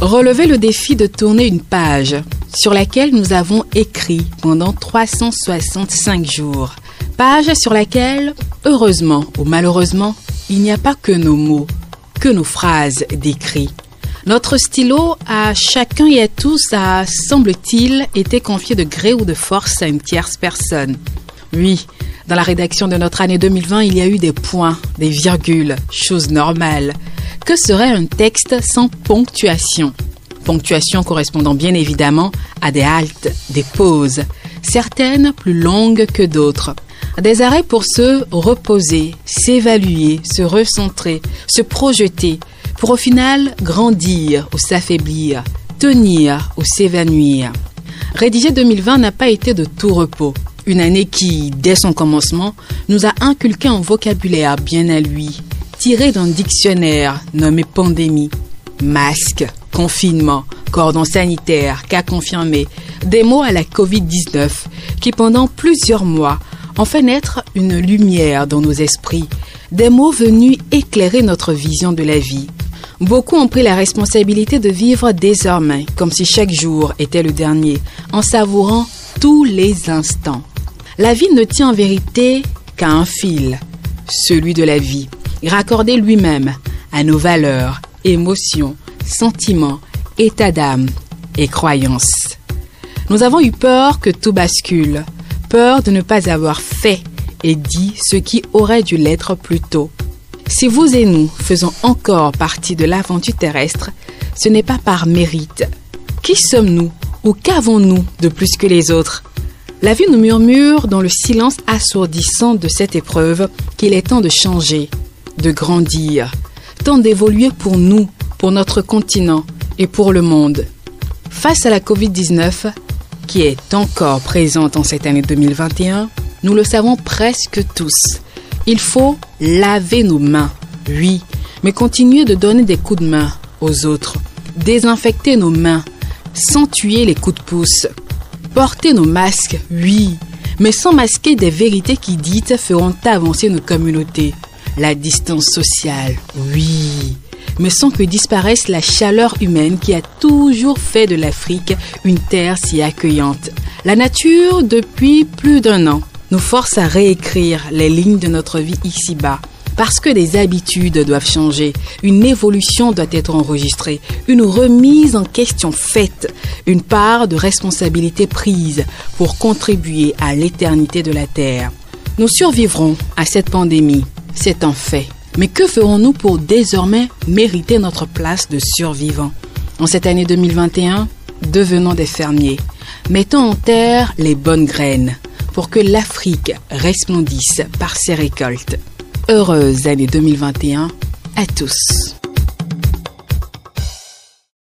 Relevez le défi de tourner une page sur laquelle nous avons écrit pendant 365 jours. Page sur laquelle, heureusement ou malheureusement, il n'y a pas que nos mots, que nos phrases décrites. Notre stylo à chacun et à tous a, semble-t-il, été confié de gré ou de force à une tierce personne. Oui, dans la rédaction de notre année 2020, il y a eu des points, des virgules, chose normale. Que serait un texte sans ponctuation? Ponctuation correspondant bien évidemment à des haltes, des pauses, certaines plus longues que d'autres. Des arrêts pour se reposer, s'évaluer, se recentrer, se projeter, pour au final grandir ou s'affaiblir, tenir ou s'évanouir. Rédiger 2020 n'a pas été de tout repos. Une année qui, dès son commencement, nous a inculqué un vocabulaire bien à lui, tiré d'un dictionnaire nommé pandémie. Masque, confinement, cordon sanitaire, cas confirmé, des mots à la Covid-19 qui pendant plusieurs mois ont fait naître une lumière dans nos esprits, des mots venus éclairer notre vision de la vie. Beaucoup ont pris la responsabilité de vivre désormais comme si chaque jour était le dernier, en savourant tous les instants. La vie ne tient en vérité qu'à un fil, celui de la vie, raccordé lui-même à nos valeurs, émotions, sentiments, états d'âme et croyances. Nous avons eu peur que tout bascule, peur de ne pas avoir fait et dit ce qui aurait dû l'être plus tôt. Si vous et nous faisons encore partie de l'aventure terrestre, ce n'est pas par mérite. Qui sommes-nous ou qu'avons-nous de plus que les autres? La vie nous murmure dans le silence assourdissant de cette épreuve qu'il est temps de changer, de grandir, temps d'évoluer pour nous, pour notre continent et pour le monde. Face à la Covid-19, qui est encore présente en cette année 2021, nous le savons presque tous. Il faut laver nos mains, oui, mais continuer de donner des coups de main aux autres. Désinfecter nos mains, sans tuer les coups de pouce. Porter nos masques, oui, mais sans masquer des vérités qui dites feront avancer nos communautés. La distance sociale, oui, mais sans que disparaisse la chaleur humaine qui a toujours fait de l'Afrique une terre si accueillante. La nature, depuis plus d'un an, nous force à réécrire les lignes de notre vie ici-bas. Parce que des habitudes doivent changer, une évolution doit être enregistrée, une remise en question faite, une part de responsabilité prise pour contribuer à l'éternité de la Terre. Nous survivrons à cette pandémie, c'est un fait. Mais que ferons-nous pour désormais mériter notre place de survivants? En cette année 2021, devenons des fermiers. Mettons en terre les bonnes graines pour que l'Afrique resplendisse par ses récoltes. Heureuse année 2021 à tous.